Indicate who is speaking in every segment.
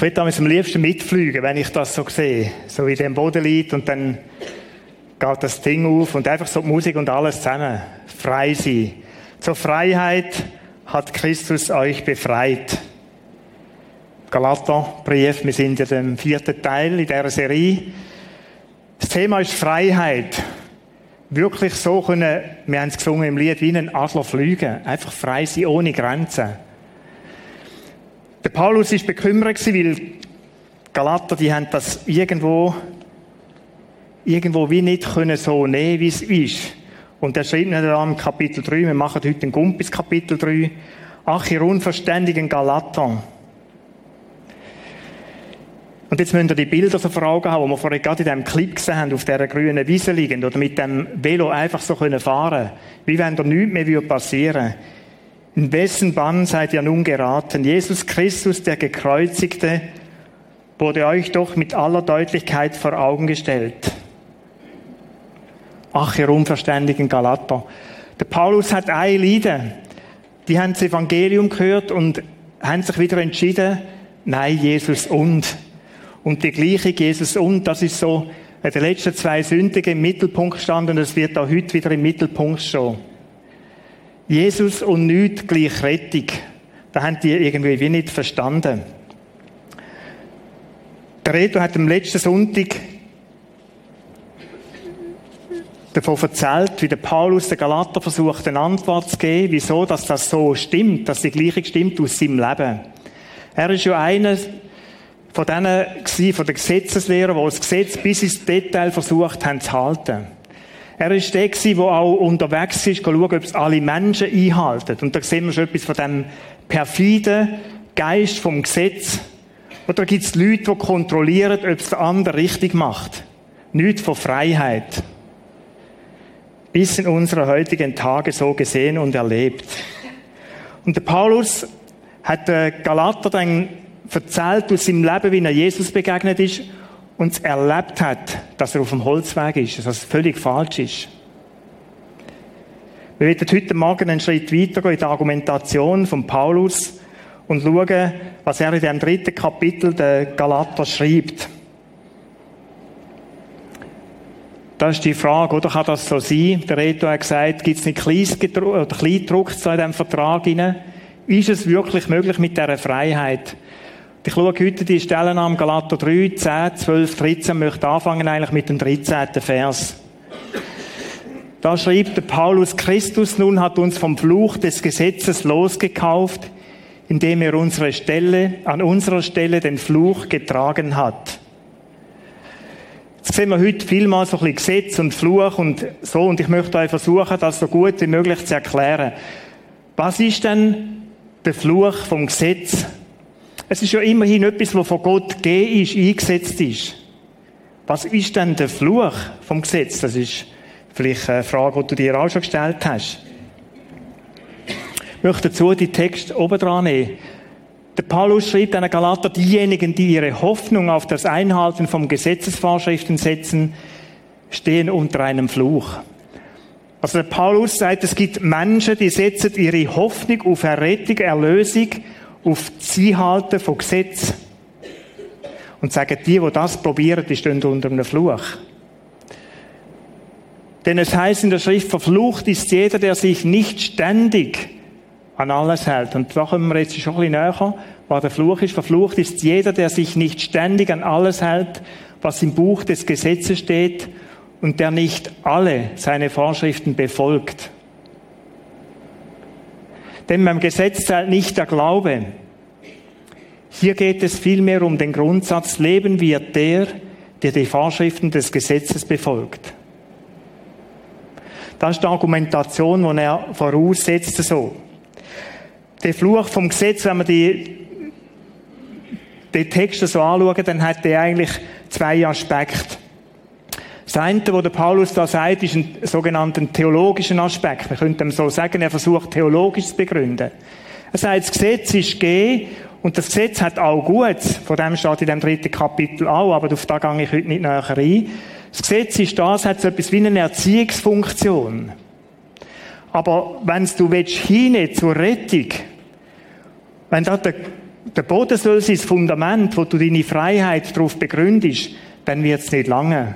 Speaker 1: Ich damals am liebsten mitfliegen, wenn ich das so sehe. So wie der am Boden liegt und dann geht das Ding auf und einfach so die Musik und alles zusammen. Frei sein. Zur Freiheit hat Christus euch befreit. Galaterbrief, wir sind in dem vierten Teil in dieser Serie. Das Thema ist Freiheit. Wirklich so können, wir haben es gesungen im Lied, wie ein Adler fliegen. Einfach frei sein, ohne Grenzen. Der Paulus ist bekümmert weil Galater, die haben das irgendwo, irgendwo wie nicht können so nehmen, wie es ist. Und er schreibt dann im Kapitel 3, wir machen heute den Gumpis Kapitel 3, ach, ihr unverständigen Galater. Und jetzt müsst ihr die Bilder so vor Augen haben, die wir vorher gerade in diesem Clip gesehen haben, auf dieser grünen Wiese liegend oder mit dem Velo einfach so können fahren Wie wenn da nichts mehr passieren würde. In wessen Bann seid ihr nun geraten? Jesus Christus, der Gekreuzigte, wurde euch doch mit aller Deutlichkeit vor Augen gestellt. Ach, ihr unverständigen Galater. Der Paulus hat ein Leiden. Die haben das Evangelium gehört und haben sich wieder entschieden, nein, Jesus und. Und die gleiche Jesus und, das ist so den letzten zwei Sündigen im Mittelpunkt standen und es wird auch heute wieder im Mittelpunkt stehen. Jesus und nichts gleich Rettung. Da haben die irgendwie wie nicht verstanden. Der Redo hat am letzten Sonntag davon erzählt, wie der Paulus der Galater versucht, eine Antwort zu geben, wieso dass das so stimmt, dass die Gleiche stimmt aus seinem Leben. Er ist ja einer von denen von den Gesetzeslehrern, die das Gesetz bis ins Detail versucht haben zu halten. Er ist der der auch unterwegs ist, schauen, ob es alle Menschen einhalten. Und da sehen wir schon etwas von dem perfiden Geist vom Gesetz. Oder gibt es Leute, die kontrollieren, ob es der andere richtig macht? Nicht von Freiheit. Bis in unseren heutigen Tage so gesehen und erlebt. Und der Paulus hat der Galater dann erzählt aus seinem Leben, wie er Jesus begegnet ist und erlebt hat, dass er auf dem Holzweg ist, dass es völlig falsch ist. Wir werden heute Morgen einen Schritt weitergehen in der Argumentation von Paulus und schauen, was er in dem dritten Kapitel der Galater schreibt. Das ist die Frage, oder kann das so sein? Der Reto hat gesagt, gibt es nicht Kleindruck in diesem Vertrag hinein? Ist es wirklich möglich mit dieser Freiheit? Ich schaue heute die Stellen an, Galater 3, 10, 12, 13, möchte anfangen eigentlich mit dem 13. Vers. Da schreibt der Paulus, Christus nun hat uns vom Fluch des Gesetzes losgekauft, indem er unsere Stelle, an unserer Stelle den Fluch getragen hat. Jetzt sehen wir heute vielmal so ein bisschen Gesetz und Fluch und so, und ich möchte euch versuchen, das so gut wie möglich zu erklären. Was ist denn der Fluch vom Gesetz? Es ist ja immerhin etwas, was von Gott gegeben ist, eingesetzt ist. Was ist denn der Fluch vom Gesetz? Das ist vielleicht eine Frage, die du dir auch schon gestellt hast. Ich möchte dazu die Text oben dran nehmen. Der Paulus schreibt an Galater, diejenigen, die ihre Hoffnung auf das Einhalten von Gesetzesvorschriften setzen, stehen unter einem Fluch. Also der Paulus sagt, es gibt Menschen, die setzen ihre Hoffnung auf Errettung, Erlösung auf das Einhalten von Gesetz. Und sagen, die, die das probieren, die stehen unter einem Fluch. Denn es heißt in der Schrift, verflucht ist jeder, der sich nicht ständig an alles hält. Und da kommen wir jetzt schon ein bisschen näher, was der Fluch ist. Verflucht ist jeder, der sich nicht ständig an alles hält, was im Buch des Gesetzes steht und der nicht alle seine Vorschriften befolgt. Denn beim Gesetz zählt nicht der Glaube. Hier geht es vielmehr um den Grundsatz, leben wird der, der die Vorschriften des Gesetzes befolgt. Das ist die Argumentation, die er voraussetzt so. Der Fluch vom Gesetz, wenn man die, die Texte so anschaut, dann hat der eigentlich zwei Aspekte. Das eine, was Paulus da sagt, ist ein sogenannter theologischen Aspekt. Man könnte ihm so sagen, er versucht theologisch zu begründen. Er sagt, das Gesetz ist gegeben und das Gesetz hat auch Gutes. Von dem steht in dem dritten Kapitel auch, aber auf da gehe ich heute nicht näher ein. Das Gesetz ist da, es hat so etwas wie eine Erziehungsfunktion. Aber wenn du willst, hinein zur Rettung, wenn da der der Boden soll sein, das Fundament, wo du deine Freiheit darauf begründest, dann wird es nicht lange.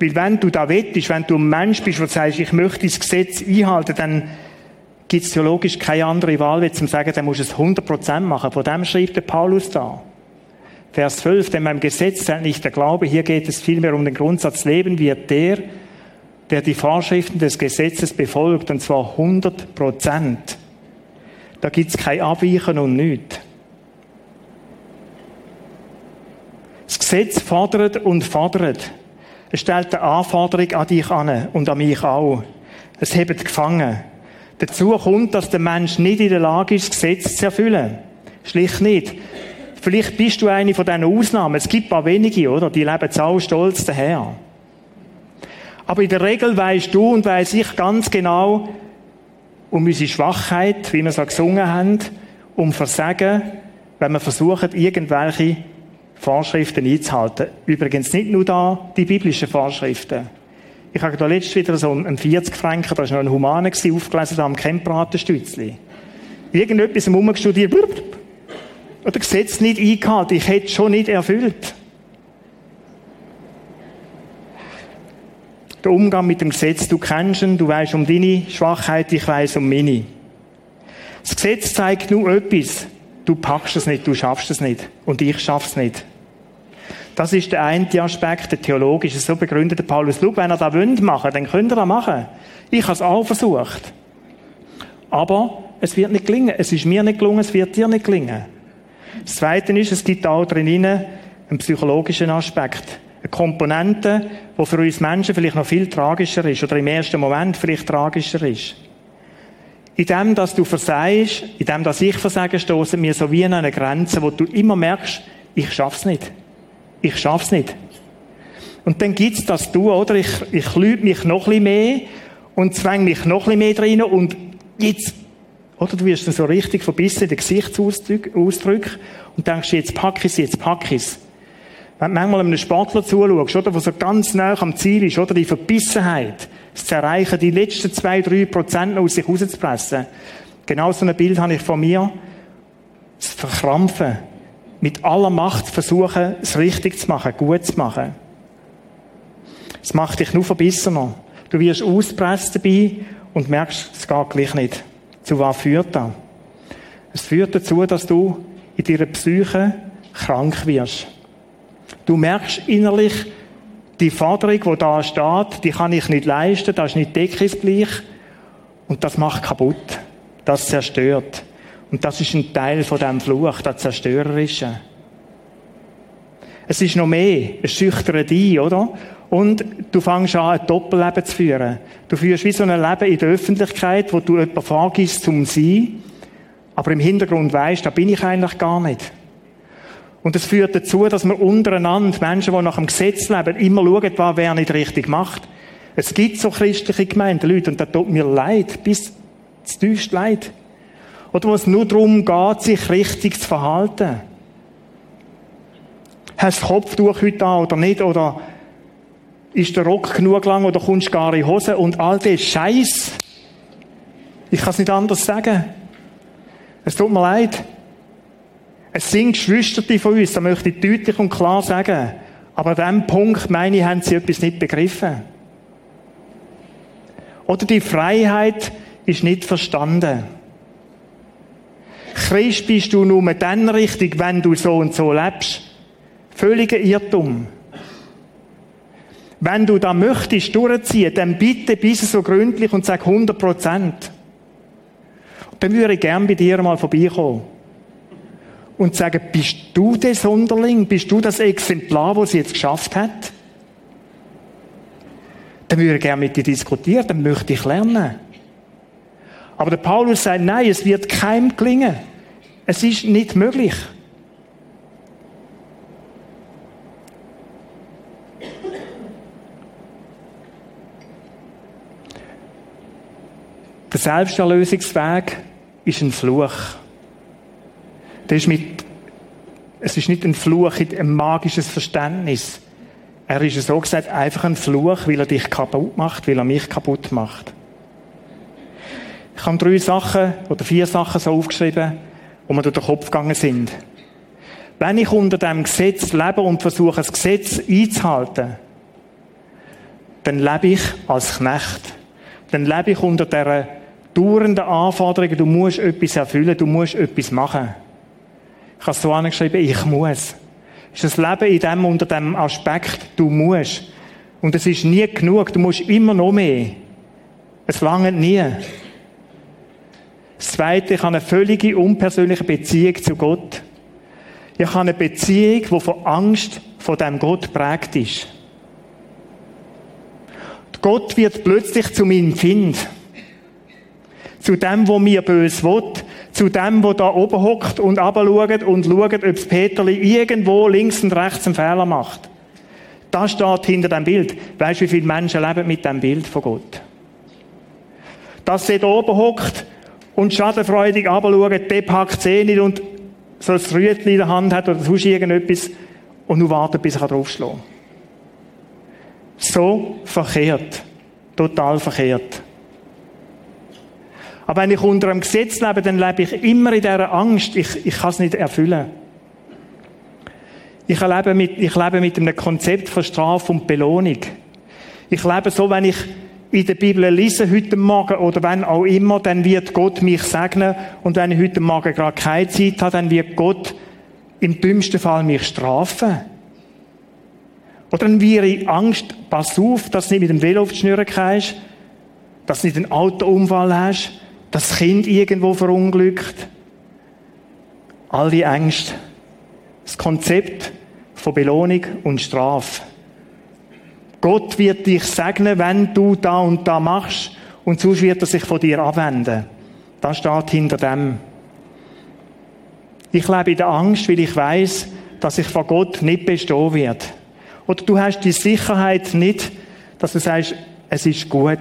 Speaker 1: Weil wenn du da wettest, wenn du ein Mensch bist, der sagst, ich möchte das Gesetz einhalten, dann gibt es theologisch keine andere Wahl, als zu sagen, dann musst du es 100% machen. Von dem schreibt der Paulus da. Vers 12, denn beim Gesetz zählt nicht der Glaube, hier geht es vielmehr um den Grundsatz, Leben wird der, der die Vorschriften des Gesetzes befolgt, und zwar 100% Da gibt es kein Abweichen und nichts. Das Gesetz fordert und fordert. Es stellt eine Anforderung an dich an und an mich auch. Es hebt gefangen. Dazu kommt, dass der Mensch nicht in der Lage ist, das Gesetz zu erfüllen. Schlicht nicht. Vielleicht bist du eine von diesen Ausnahmen. Es gibt ein paar wenige, oder? Die leben sau stolz daher. Aber in der Regel weißt du und weiss ich ganz genau um unsere Schwachheit, wie wir es gesungen haben, um Versagen, wenn wir versuchen, irgendwelche Vorschriften einzuhalten. Übrigens nicht nur da die biblischen Vorschriften. Ich habe da letztes wieder so einen 40 Franken, da war noch ein Humaner, aufgelesen, da am Campbratenstützli. Irgendetwas im Umgestudiert, oder Gesetz nicht eingehalten, ich hätte es schon nicht erfüllt. Der Umgang mit dem Gesetz, du kennst ihn, du weißt um deine Schwachheit, ich weiß um meine. Das Gesetz zeigt nur etwas. Du packst es nicht, du schaffst es nicht. Und ich schaff's nicht. Das ist der eine Aspekt, der theologische. So begründet Paulus. Schau, wenn er das machen will, dann könnt ihr das machen. Ich habe es auch versucht. Aber es wird nicht gelingen. Es ist mir nicht gelungen, es wird dir nicht gelingen. Das Zweite ist, es gibt auch drin einen psychologischen Aspekt. Eine Komponente, die für uns Menschen vielleicht noch viel tragischer ist oder im ersten Moment vielleicht tragischer ist. In dem, dass du versagst, in dem, dass ich versage, stoßen wir so wie an eine Grenze, wo du immer merkst, ich schaff's nicht ich schaff's nicht. Und dann gibt's das du, oder? Ich, ich lüge mich noch ein bisschen mehr und zwänge mich noch ein bisschen mehr rein und jetzt, oder du wirst dann so richtig verbissen in den Gesichtsausdruck und denkst, jetzt pack ich's, jetzt pack ich's. Wenn du manchmal einem Sportler zuschaust, oder, der so ganz nah am Ziel ist, oder, die Verbissenheit, das zu erreichen, die letzten zwei, drei Prozent aus sich rauszupressen. Genau so ein Bild habe ich von mir. Das Verkrampfen, mit aller Macht versuchen, es richtig zu machen, gut zu machen. Es macht dich nur verbissener. Du wirst auspresst dabei und merkst, es geht gleich nicht. Zu was führt das? Es führt dazu, dass du in deiner Psyche krank wirst. Du merkst innerlich, die Forderung, die da steht, die kann ich nicht leisten, das ist nicht deckungsgleich. Und das macht kaputt. Das zerstört. Und das ist ein Teil von diesem Fluch, das Zerstörerische. Es ist noch mehr. Es schüchtert ein, oder? Und du fängst an, ein Doppelleben zu führen. Du führst wie so ein Leben in der Öffentlichkeit, wo du jemanden vorgibst zum Sein, aber im Hintergrund weißt, da bin ich eigentlich gar nicht. Und es führt dazu, dass wir untereinander, Menschen, die nach dem Gesetz leben, immer schauen, was wer nicht richtig macht. Es gibt so christliche Gemeinden, Leute, und das tut mir leid, bis täuscht leid. Oder wo es nur darum geht, sich richtig zu verhalten. Hast du das Kopftuch heute an oder nicht? Oder ist der Rock genug lang oder kommst du gar in Hose? Und all das Scheiß. Ich kann es nicht anders sagen. Es tut mir leid. Es sind Geschwister von uns, das möchte ich deutlich und klar sagen. Aber an diesem Punkt, meine ich, haben sie etwas nicht begriffen. Oder die Freiheit ist nicht verstanden. Christ bist du nur dann richtig, wenn du so und so lebst. Völliger Irrtum. Wenn du da möchtest durchziehen, dann bitte bist du so gründlich und sag 100 Prozent. Dann würde ich gern bei dir mal vorbeikommen. Und sagen, bist du der Sonderling? Bist du das Exemplar, das sie jetzt geschafft hat? Dann würde ich gerne mit dir diskutieren, dann möchte ich lernen. Aber der Paulus sagt, nein, es wird keinem gelingen. Es ist nicht möglich. Der Selbsterlösungsweg ist ein Fluch. Der ist mit, es ist nicht ein Fluch in ein magisches Verständnis. Er ist so gesagt einfach ein Fluch, weil er dich kaputt macht, weil er mich kaputt macht. Ich habe drei Sachen oder vier Sachen so aufgeschrieben, wo wir durch den Kopf gegangen sind. Wenn ich unter dem Gesetz lebe und versuche, das Gesetz einzuhalten, dann lebe ich als Knecht. Dann lebe ich unter der dauernden Anforderung, du musst etwas erfüllen, du musst etwas machen. Ich habe so angeschrieben, ich muss. Es ist das Leben in dem, unter dem Aspekt, du musst. Und es ist nie genug, du musst immer noch mehr. Es langt nie. Das Zweite, ich habe eine völlige unpersönliche Beziehung zu Gott. Ich habe eine Beziehung, die von Angst vor dem Gott prägt ist. Gott wird plötzlich zu meinem Kind. Zu dem, wo mir bös will. Zu dem, wo da oben hockt und schaut und schaut, ob das Peterli irgendwo links und rechts einen Fehler macht. Das steht hinter dem Bild. Weißt du, wie viele Menschen leben mit dem Bild von Gott? Dass sie da oben hockt und schadenfreudig schaut, der packt sie nicht und so ein Rütli in der Hand hat oder sonst irgendetwas und nur wartet, bis er draufschlagen kann. So verkehrt. Total verkehrt. Aber wenn ich unter einem Gesetz lebe, dann lebe ich immer in dieser Angst, ich, ich kann es nicht erfüllen. Ich lebe, mit, ich lebe mit einem Konzept von Strafe und Belohnung. Ich lebe so, wenn ich in der Bibel lese heute Morgen oder wenn auch immer, dann wird Gott mich segnen und wenn ich heute Morgen gerade keine Zeit habe, dann wird Gott im dümmsten Fall mich strafen. Oder dann wäre ich Angst, pass auf, dass du nicht mit dem Velo auf die Schnüre gehst, dass du nicht einen Autounfall hast, dass das Kind irgendwo verunglückt. All die Ängste. Das Konzept von Belohnung und Strafe. Gott wird dich segnen, wenn du da und da machst, und sonst wird er sich von dir abwenden. Das steht hinter dem. Ich lebe in der Angst, weil ich weiß, dass ich von Gott nicht bestehen werde. Oder du hast die Sicherheit nicht, dass du sagst, es ist gut.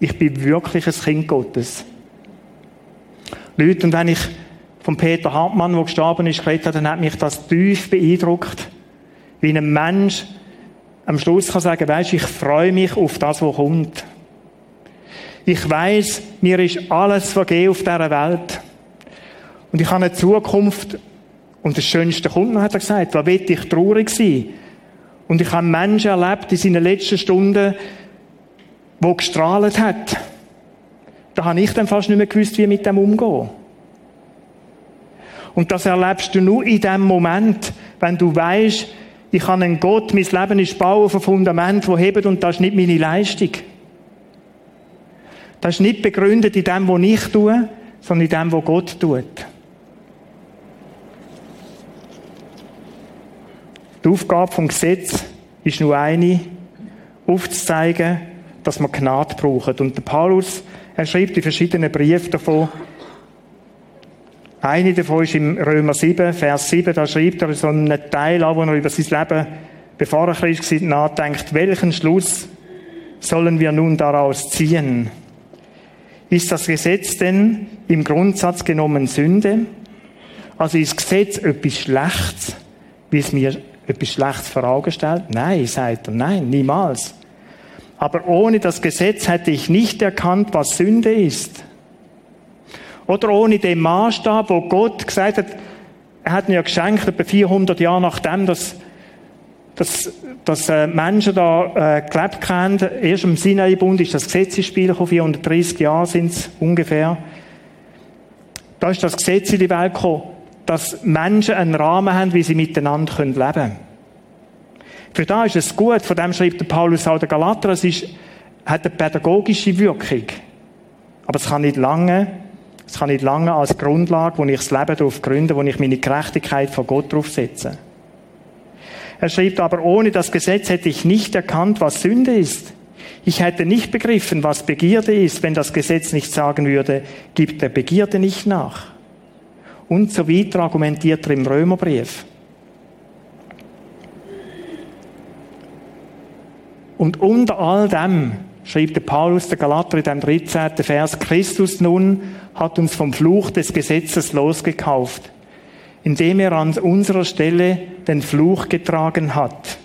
Speaker 1: Ich bin wirklich ein Kind Gottes. Leute, und wenn ich von Peter Hartmann, der gestorben ist, geredet habe, dann hat mich das tief beeindruckt. Wie ein Mensch am Schluss kann sagen, weisst, ich freue mich auf das, was kommt. Ich weiß, mir ist alles vergeben auf dieser Welt. Und ich habe eine Zukunft, und das Schönste kommt noch, hat er gesagt, da will ich traurig sein. Und ich habe Menschen erlebt in seinen letzten Stunden, wo gestrahlt hat. Da habe ich dann fast nicht mehr gewusst, wie mit dem umgehen. Und das erlebst du nur in dem Moment, wenn du weißt, ich habe einen Gott, mein Leben ist Bau auf ein Fundament, das hebt und das ist nicht meine Leistung. Das ist nicht begründet in dem, was ich tue, sondern in dem, was Gott tut. Die Aufgabe vom Gesetz ist nur eine, aufzuzeigen, dass man Gnade braucht. Und der Paulus, er schreibt in verschiedenen Briefen davon, eine davon ist im Römer 7, Vers 7, da schreibt er so einen Teil an, wo er über sein Leben, bevor er Christ war, nachdenkt, welchen Schluss sollen wir nun daraus ziehen? Ist das Gesetz denn im Grundsatz genommen Sünde? Also ist das Gesetz etwas Schlechtes, wie es mir etwas Schlechtes vor Augen stellt? Nein, sagt er, nein, niemals. Aber ohne das Gesetz hätte ich nicht erkannt, was Sünde ist. Oder ohne den Maßstab, wo Gott gesagt hat, er hat mir ja geschenkt, etwa 400 Jahre nachdem, dass, dass, dass äh, Menschen da äh, gelebt haben. Erst im Sinai-Bund ist das Gesetz ins Spiel gekommen, 430 Jahre sind es ungefähr. Da ist das Gesetz in die Welt gekommen dass Menschen einen Rahmen haben, wie sie miteinander leben können. Für da ist es gut, von dem schreibt der Paulus auch der Galater, es ist, hat eine pädagogische Wirkung. Aber es kann nicht lange, es kann nicht lange als Grundlage, wo ich das Leben darauf gründe, wo ich meine Gerechtigkeit von Gott drauf setze. Er schreibt aber, ohne das Gesetz hätte ich nicht erkannt, was Sünde ist. Ich hätte nicht begriffen, was Begierde ist, wenn das Gesetz nicht sagen würde, gibt der Begierde nicht nach und so weiter argumentiert er im Römerbrief. Und unter all dem schreibt der Paulus der Galater in dem 13. Vers, Christus nun hat uns vom Fluch des Gesetzes losgekauft, indem er an unserer Stelle den Fluch getragen hat.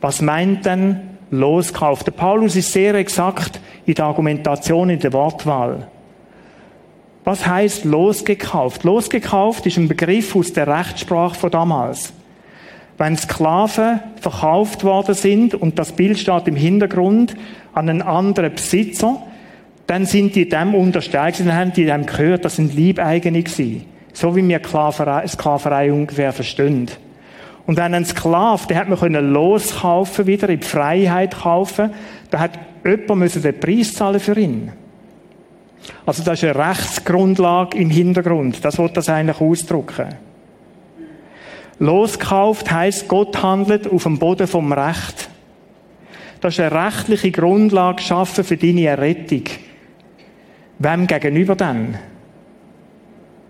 Speaker 1: Was meint denn loskauft? Der Paulus ist sehr exakt in der Argumentation, in der Wortwahl. Was heißt losgekauft? Losgekauft ist ein Begriff aus der Rechtssprache von damals. Wenn Sklaven verkauft worden sind und das Bild steht im Hintergrund an einen anderen Besitzer, dann sind die dem unterstellt, dann haben die dem gehört, das sind Liebeigene gewesen. So wie wir Sklaverei, ungefähr verstehen. Und wenn ein Sklav, der hat man können loskaufen wieder, in die Freiheit kaufen, da hat jemand müssen den Preis zahlen für ihn. Also das ist eine Rechtsgrundlage im Hintergrund. Das wird das eigentlich ausdrücken. Loskauft heißt, Gott handelt auf dem Boden vom Recht. Das ist eine rechtliche Grundlage schaffen für deine Errettung. Wem gegenüber denn?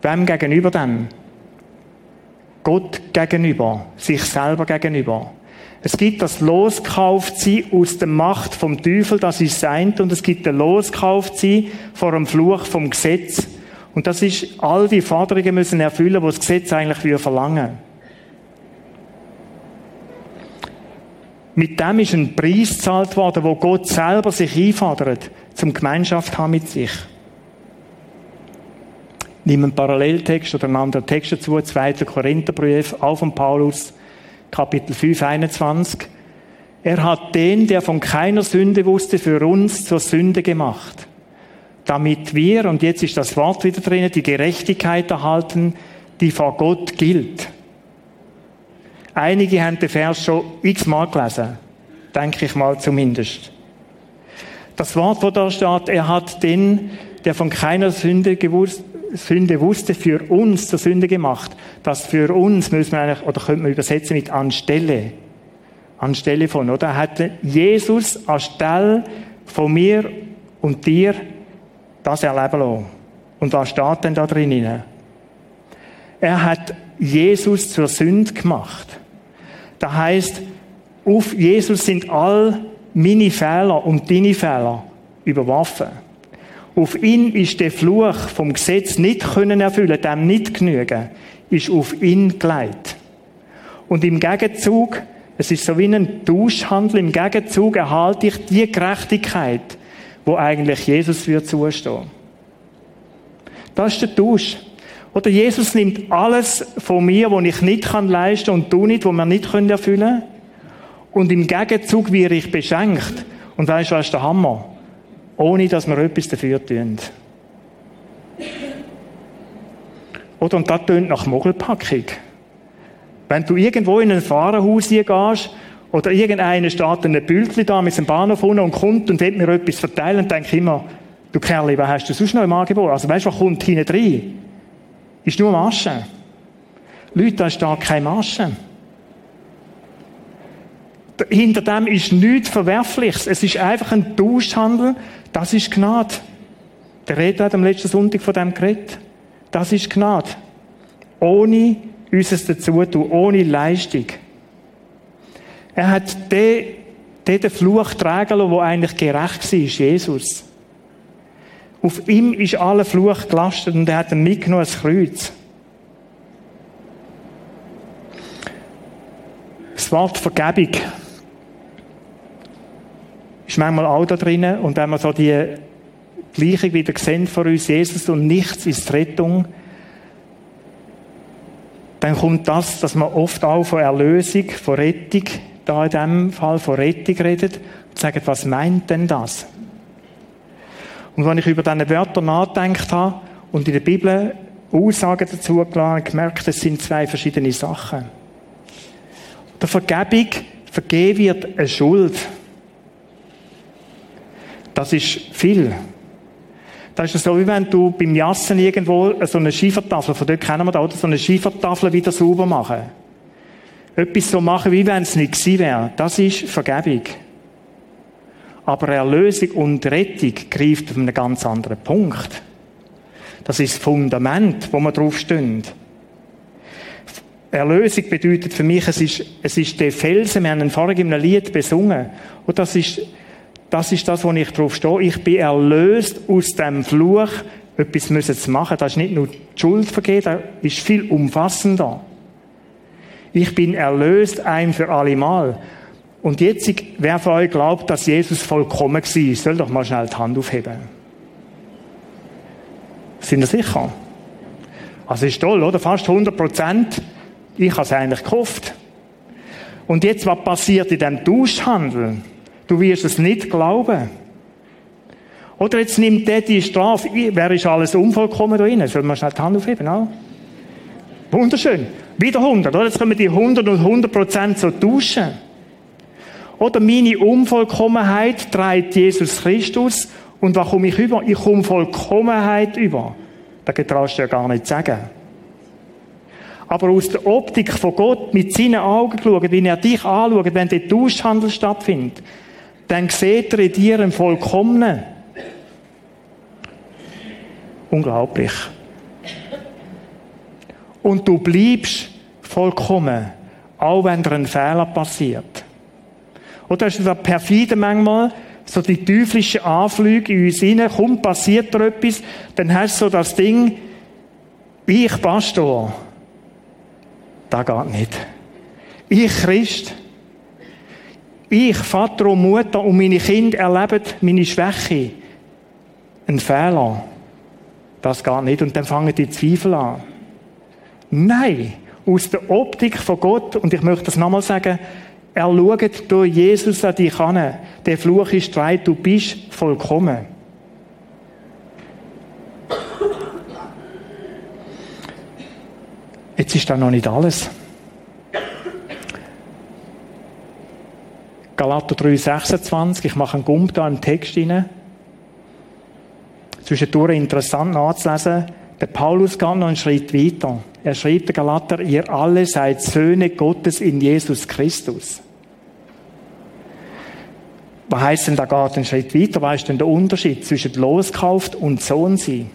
Speaker 1: Wem gegenüber denn? Gott gegenüber, sich selber gegenüber. Es gibt das Loskauftsein aus der Macht vom Teufel, das ist sein, und es gibt ein Loskauftsein vor dem Fluch vom Gesetz. Und das ist, all die Forderungen müssen erfüllen, die das Gesetz eigentlich verlangen. Mit dem ist ein Preis gezahlt worden, wo Gott selber sich einfordert, zum Gemeinschaft haben mit sich. Nimm einen Paralleltext oder einen anderen Text dazu, 2. Korintherbrief, auch von Paulus, Kapitel 5, 21. Er hat den, der von keiner Sünde wusste, für uns zur Sünde gemacht. Damit wir, und jetzt ist das Wort wieder drin, die Gerechtigkeit erhalten, die vor Gott gilt. Einige haben den Vers schon x-mal gelesen. Denke ich mal zumindest. Das Wort, wo da steht, er hat den, der von keiner Sünde gewusst, Sünde wusste, für uns zur Sünde gemacht. Das für uns müssen wir eigentlich, oder könnte man übersetzen mit anstelle. Anstelle von, oder? Er hat Jesus anstelle von mir und dir das erleben lassen. Und was steht denn da drin? Er hat Jesus zur Sünde gemacht. Das heißt, auf Jesus sind all meine Fehler und deine Fehler überwaffen. Auf ihn ist der Fluch vom Gesetz nicht können erfüllen, dem nicht genügen, ist auf ihn gelegt. Und im Gegenzug, es ist so wie ein Tauschhandel, im Gegenzug erhalte ich die Gerechtigkeit, wo eigentlich Jesus wird zustehen. Das ist der Tausch. Oder Jesus nimmt alles von mir, was ich nicht kann leisten und du nicht, was wir nicht können erfüllen. Und im Gegenzug werde ich beschenkt. Und weißt du, was ist der Hammer? Ohne dass wir etwas dafür tun. Oder, und das tönt nach Mogelpackung. Wenn du irgendwo in ein Fahrerhaus gehst, oder irgendeiner steht ein Bildchen da mit dem Bahnhof unten und kommt und will mir etwas verteilen, denke ich immer, du Kerl, was hast du sonst noch im Angebot? Also weißt du, was kommt hinten rein? Ist nur Masche. Leute, da steht keine Masche. Hinter dem ist nichts Verwerfliches. Es ist einfach ein Tauschhandel das ist Gnade. Der Redner hat am letzten Sonntag von dem geredet. Das ist Gnade. Ohne unser Dazutun, ohne Leistung. Er hat den, den Fluch tragen lassen, der eigentlich gerecht war, Jesus. Auf ihm ist alle Fluch gelastet und er hat ihn mitgenommen als Kreuz. Das Wort Vergebung ist manchmal auch da drinnen. Und wenn wir so die Gleichung wieder sehen von uns, Jesus und nichts ist Rettung, dann kommt das, dass man oft auch von Erlösung, von Rettung, da in dem Fall von Rettung redet und sagt, was meint denn das? Und wenn ich über diese Wörter nachgedacht habe und in der Bibel Aussagen dazu gelassen gemerkt, es sind zwei verschiedene Sachen. Der Vergebung, vergeben wird eine Schuld. Das ist viel. Das ist so, wie wenn du beim Jassen irgendwo so eine Schiefertafel, von dort kennen wir da, oder so eine Schiefertafel wieder sauber machen. Etwas so machen, wie wenn es nicht gewesen wäre. Das ist Vergebung. Aber Erlösung und Rettung greift auf einen ganz anderen Punkt. Das ist das Fundament, wo man drauf steht. Erlösung bedeutet für mich, es ist, es ist der Felsen, wir haben ihn vorhin in einem Lied besungen. Und das ist das ist das, wo ich drauf stehe. Ich bin erlöst aus dem Fluch, etwas müssen zu machen. Das ist nicht nur die Schuld vergeben, das ist viel umfassender. Ich bin erlöst ein für alle Mal. Und jetzt, wer von euch glaubt, dass Jesus vollkommen war, soll doch mal schnell die Hand aufheben. Sind ihr sicher? Also ist toll, oder? Fast 100 Prozent. Ich habe es eigentlich gekauft. Und jetzt, was passiert in diesem Tauschhandel? Du wirst es nicht glauben. Oder jetzt nimmt der die Strafe. Wer ist alles unvollkommen da drin? Sollen wir schnell die Hand aufheben? Auch? Wunderschön. Wieder 100, oder? Jetzt können wir die 100 und 100 Prozent so tauschen. Oder meine Unvollkommenheit trägt Jesus Christus. Und was komme ich über? Ich komme Vollkommenheit über. Das getraust du ja gar nicht sagen. Aber aus der Optik von Gott mit seinen Augen geschaut, wie er dich anschaut, wenn der Tauschhandel stattfindet, dann sieht er in dir einen Vollkommenen. Unglaublich. Und du bleibst vollkommen, auch wenn dir ein Fehler passiert. Oder ist das perfide manchmal, so die teuflischen Anflüge in uns hinein, kommt, passiert dir etwas, dann hast du so das Ding, ich Pastor, das geht nicht. Ich Christ, ich, Vater und Mutter und meine Kinder erleben meine Schwäche, einen Fehler. Das geht nicht. Und dann fangen die Zweifel an. Nein, aus der Optik von Gott, und ich möchte das nochmal sagen, er schaut durch Jesus an dich an. Der Fluch ist frei, du bist vollkommen. Jetzt ist das noch nicht alles. Galater 3,26, ich mache einen Gump da im Text rein. Zwischendurch interessant nachzulesen. Der Paulus geht noch einen Schritt weiter. Er schreibt der Galater, ihr alle seid Söhne Gottes in Jesus Christus. Was heisst denn, da geht einen Schritt weiter? Was ist denn der Unterschied zwischen loskauft und Sohn sein?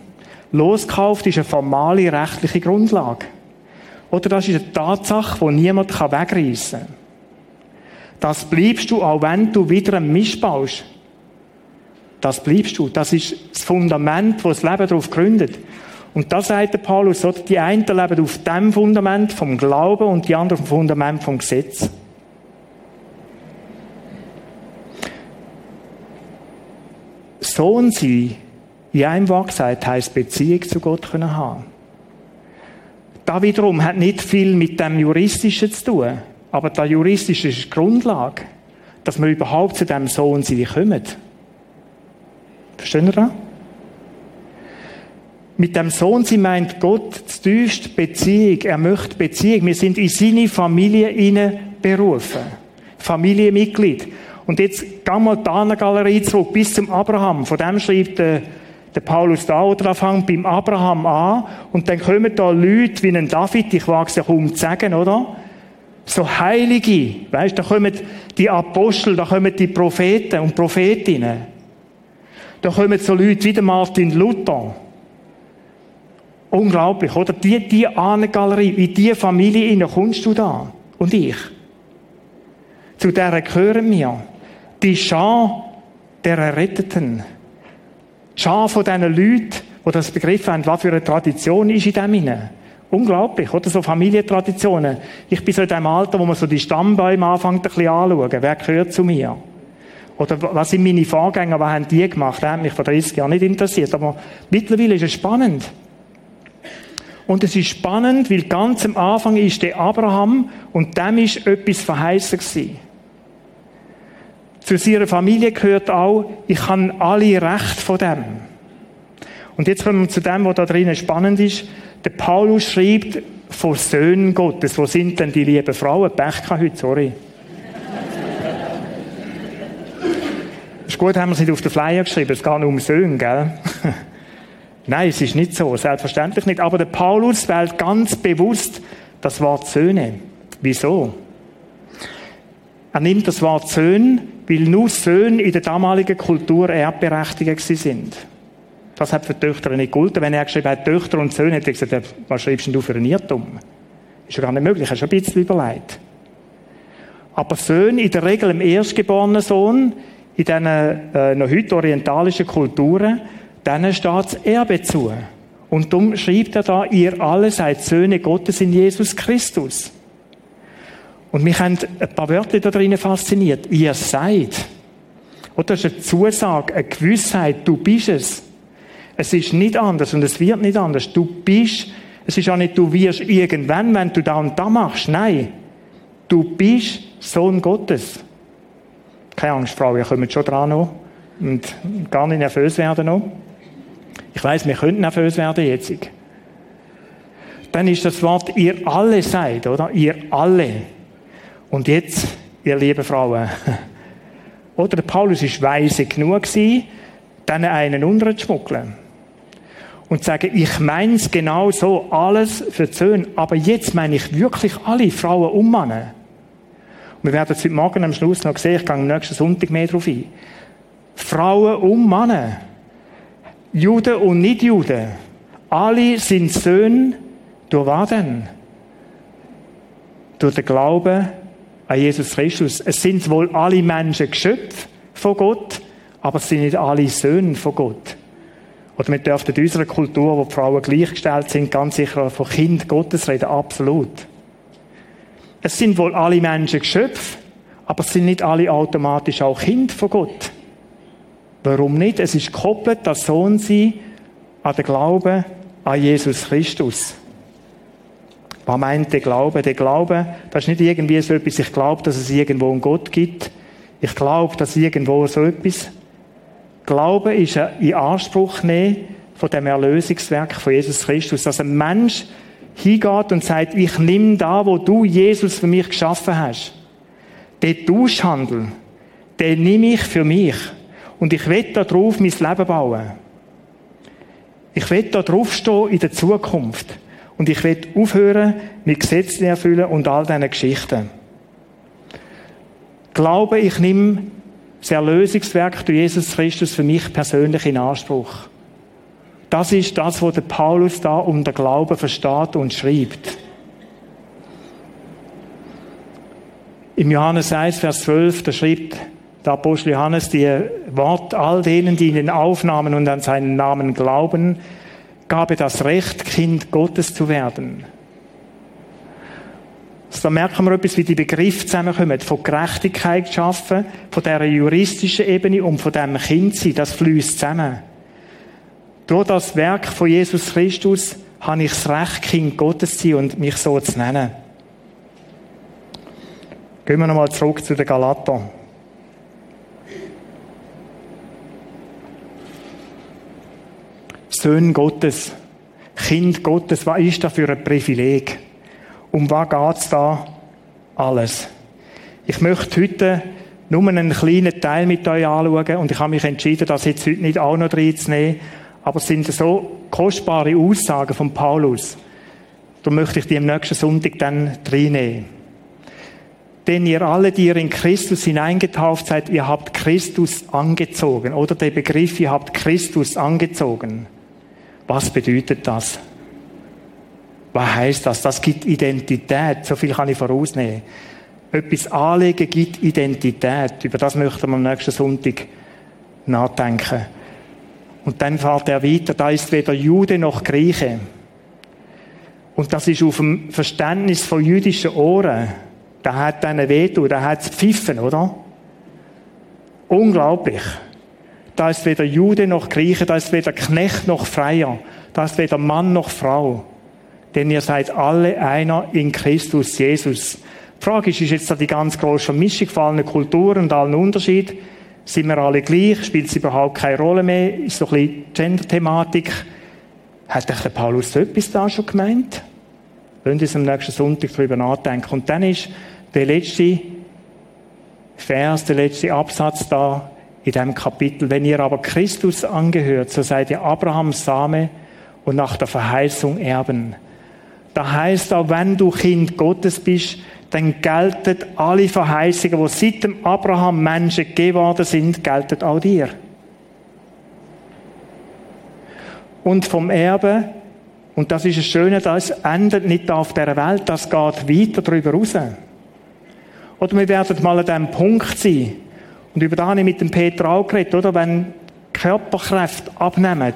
Speaker 1: Loskauft ist eine formale rechtliche Grundlage. Oder das ist eine Tatsache, die niemand wegreißen kann. Das bleibst du, auch wenn du wieder einen Mist baust. Das bleibst du. Das ist das Fundament, wo das Leben darauf gründet. Und da sagt der Paulus, oder? die einen leben auf dem Fundament vom Glauben und die anderen auf dem Fundament vom Gesetz. Sohn sein, in einem Wort gesagt, heisst Beziehung zu Gott können haben. Da wiederum hat nicht viel mit dem Juristischen zu tun. Aber das Juristische ist die Grundlage, dass wir überhaupt zu dem Sohn sein kommen. Verstehen ihr das? Mit dem Sohn sie meint Gott tiefste Beziehung. Er möchte Beziehung. Wir sind in seine Familie berufen. Familienmitglied. Und jetzt gehen wir da eine Galerie zurück bis zum Abraham. Von dem schreibt der, der Paulus da, oder er fängt beim Abraham an. Und dann kommen da Leute wie ein David, ich wage es ja kaum zu sagen, oder? So Heilige. Weißt, da kommen die Apostel, da kommen die Propheten und Prophetinnen. Da kommen so Leute wie der Martin Luther. Unglaublich, oder? Die, die Ahnengalerie, in diese Familie kommst du da. Und ich. Zu der gehören wir. Die Schar der Erretteten. Die Schar von diesen Leuten, die das begriffen haben, was für eine Tradition ist in dem hinein. Unglaublich, oder? So Familientraditionen. Ich bin so in dem Alter, wo man so die Stammbäume anfängt, ein bisschen anzuschauen. Wer gehört zu mir? Oder was sind meine Vorgänger, was haben die gemacht? Das hat mich vor 30 Jahren nicht interessiert. Aber mittlerweile ist es spannend. Und es ist spannend, weil ganz am Anfang ist der Abraham und dem ist etwas verheißen gewesen. Zu seiner Familie gehört auch, ich habe alle Recht von dem. Und jetzt kommen wir zu dem, was da drinnen spannend ist. Der Paulus schreibt von Söhnen Gottes. Wo sind denn die lieben Frauen? Pech heute, sorry. ist gut, haben wir es nicht auf den Flyer geschrieben. Es geht nur um Söhne, gell? Nein, es ist nicht so. Selbstverständlich nicht. Aber der Paulus wählt ganz bewusst das Wort Söhne. Wieso? Er nimmt das Wort Söhne, weil nur Söhne in der damaligen Kultur erbberechtigt sind. Das hat für die Töchter nicht gegolten. Wenn er geschrieben hat, Töchter und Söhne, hätte er gesagt, was schreibst du für ein Irrtum? Ist ja gar nicht möglich, hast du ein bisschen überlegt. Aber Söhne, in der Regel im erstgeborenen Sohn, in diesen äh, noch heute orientalischen Kulturen, denen steht das Erbe zu. Und darum schreibt er da, ihr alle seid Söhne Gottes in Jesus Christus. Und mich haben ein paar Wörter da drinnen fasziniert. Ihr seid. Oder das ist eine Zusage, eine Gewissheit, du bist es. Es ist nicht anders und es wird nicht anders. Du bist, es ist auch nicht, du wirst irgendwann, wenn du da und da machst. Nein. Du bist Sohn Gottes. Keine Angst, Frau, ihr kommt schon dran noch. Und gar nicht nervös werden noch. Ich weiß, wir könnten nervös werden jetzt. Dann ist das Wort, ihr alle seid, oder? Ihr alle. Und jetzt, ihr lieben Frauen. Oder der Paulus ist weise genug gewesen, dann einen unterzuschmuggeln. Und sagen, ich meine es genau so, alles für die Söhne, aber jetzt meine ich wirklich alle Frauen und Männer. Und wir werden es heute Morgen am Schluss noch sehen, ich gehe nächsten Sonntag mehr darauf ein. Frauen und Männer. Juden und Nicht-Juden. Alle sind Söhne durch was denn? Durch den Glauben an Jesus Christus. Es sind wohl alle Menschen Geschöpfe von Gott, aber es sind nicht alle Söhne von Gott. Oder wir dürfen in unserer Kultur, wo die Frauen gleichgestellt sind, ganz sicher von Kind Gottes reden, absolut. Es sind wohl alle Menschen Geschöpfe, aber es sind nicht alle automatisch auch Kind von Gott. Warum nicht? Es ist gekoppelt, Sohn sein an den Glauben an Jesus Christus. Was meint der Glaube? Der Glaube, das ist nicht irgendwie so etwas, ich glaube, dass es irgendwo einen Gott gibt. Ich glaube, dass irgendwo so etwas. Glaube ist ein in Anspruch nehmen von dem Erlösungswerk von Jesus Christus. Dass ein Mensch hingeht und sagt, ich nehme da, wo du Jesus für mich geschaffen hast. Den Tauschhandel, den nehme ich für mich. Und ich will darauf mein Leben bauen. Ich will da draufstehen in der Zukunft. Und ich will aufhören mit Gesetzen erfüllen und all diesen Geschichten. Glaube, ich nehme das Erlösungswerk durch Jesus Christus für mich persönlich in Anspruch. Das ist das, was der Paulus da um den Glauben versteht und schreibt. Im Johannes 1, Vers 12, da schreibt der Apostel Johannes die Wort all denen, die ihn aufnahmen und an seinen Namen glauben, gab er das Recht, Kind Gottes zu werden. Also da merken wir etwas, wie die Begriffe zusammenkommen. Von Gerechtigkeit schaffen, von dieser juristischen Ebene und von dem Kindsein. Das fließt zusammen. Durch das Werk von Jesus Christus habe ich das Recht, Kind Gottes zu sein und mich so zu nennen. Gehen wir nochmal zurück zu den Galatern. Söhne Gottes, Kind Gottes, was ist das für ein Privileg? Um was geht's da alles? Ich möchte heute nur einen kleinen Teil mit euch anschauen und ich habe mich entschieden, das jetzt heute nicht auch noch reinzunehmen, aber es sind so kostbare Aussagen von Paulus. Da möchte ich die am nächsten Sonntag dann reinnehmen. Denn ihr alle, die ihr in Christus hineingetauft seid, ihr habt Christus angezogen. Oder der Begriff, ihr habt Christus angezogen. Was bedeutet das? Was heißt das? Das gibt Identität. So viel kann ich vorausnehmen. Etwas anlegen gibt Identität. Über das möchten wir am nächsten Sonntag nachdenken. Und dann fährt er weiter. Da ist weder Jude noch Grieche. Und das ist auf dem Verständnis von jüdischen Ohren. Da hat einen Veto, da hat es pfiffen, oder? Unglaublich. Da ist weder Jude noch Grieche, da ist weder Knecht noch Freier, da ist weder Mann noch Frau. Denn ihr seid alle einer in Christus Jesus. Die Frage ist, ist jetzt da die ganz große Mischung von allen Kulturen und allen Unterschied? Sind wir alle gleich? Spielt es überhaupt keine Rolle mehr? Ist so ein bisschen Gender-Thematik? Hat der Paulus so etwas da schon gemeint? Wollen wir uns am nächsten Sonntag darüber nachdenken. Und dann ist der letzte Vers, der letzte Absatz da, in diesem Kapitel. Wenn ihr aber Christus angehört, so seid ihr Abrahams Same und nach der Verheißung Erben. Da heißt auch, wenn du Kind Gottes bist, dann gelten alle Verheißungen, die seit dem Abraham Menschen gegeben worden sind, gelten auch dir. Und vom Erbe, und das ist das Schöne, das endet nicht auf der Welt, das geht weiter darüber raus. Oder wir werden mal an diesem Punkt sein, und über das habe ich mit dem Peter auch geredet, oder? Wenn Körperkräfte abnehmen,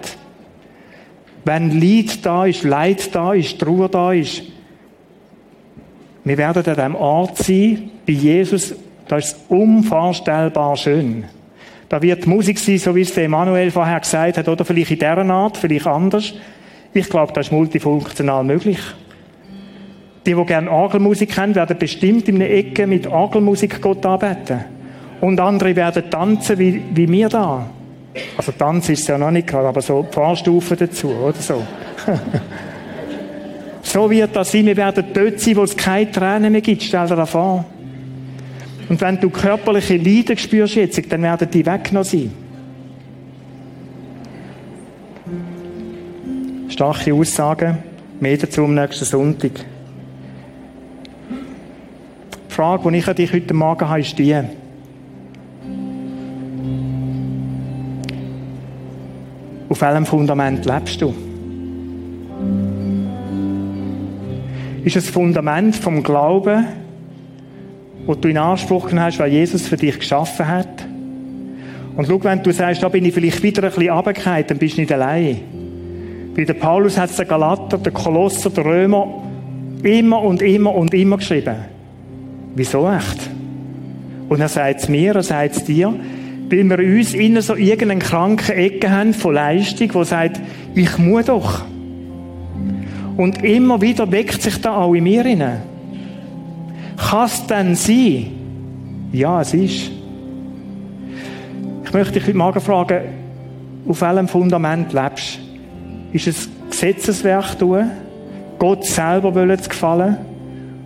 Speaker 1: wenn Leid da ist, Leid da ist, Trauer da ist, wir werden an diesem Ort sein, bei Jesus, da ist es unvorstellbar schön. Da wird Musik sein, so wie es Emanuel vorher gesagt hat, oder vielleicht in dieser Art, vielleicht anders. Ich glaube, das ist multifunktional möglich. Die, die gerne Orgelmusik haben, werden bestimmt in einer Ecke mit Orgelmusik Gott anbeten. Und andere werden tanzen, wie, wie wir da. Also Tanz ist es ja noch nicht gerade, aber so Fahrstufen dazu, oder so. so wird das sein. Wir werden dort sein, wo es keine Tränen mehr gibt. Stell dir das vor. Und wenn du körperliche Leiden spürst jetzt, dann werden die weg noch sein. Starke Aussagen. Mehr dazu am nächsten Sonntag. Die Frage, die ich an dich heute Morgen habe, ist die. Auf welchem Fundament lebst du? Ist es das Fundament vom Glauben, wo du in Anspruch genommen hast, weil Jesus für dich geschaffen hat? Und schau, wenn du sagst, da bin ich vielleicht wieder ein bisschen runtergefallen, dann bist du nicht allein. Bei der Paulus hat es der Galater, der Kolosser, der Römer immer und immer und immer geschrieben. Wieso echt? Und er sagt es mir, er sagt es dir, weil wir uns innen so irgendeine kranke Ecke haben von Leistung, wo sagt, ich muss doch. Und immer wieder weckt sich da auch in mir inne. Kann es denn sein? Ja, es ist. Ich möchte dich heute Morgen fragen, auf welchem Fundament lebst du? Ist es Gesetzeswerk tun? Gott selber wollen zu gefallen?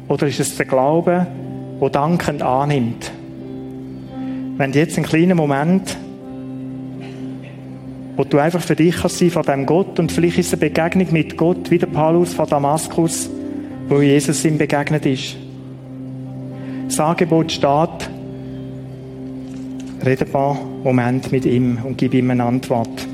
Speaker 1: Oder ist es der Glaube, der dankend annimmt? Wenn jetzt ein kleiner Moment, wo du einfach für dich kannst sein vor dem Gott und vielleicht ist eine Begegnung mit Gott, wie der Paulus von Damaskus, wo Jesus ihm begegnet ist. Das Angebot steht, rede ein paar Momente mit ihm und gib ihm eine Antwort.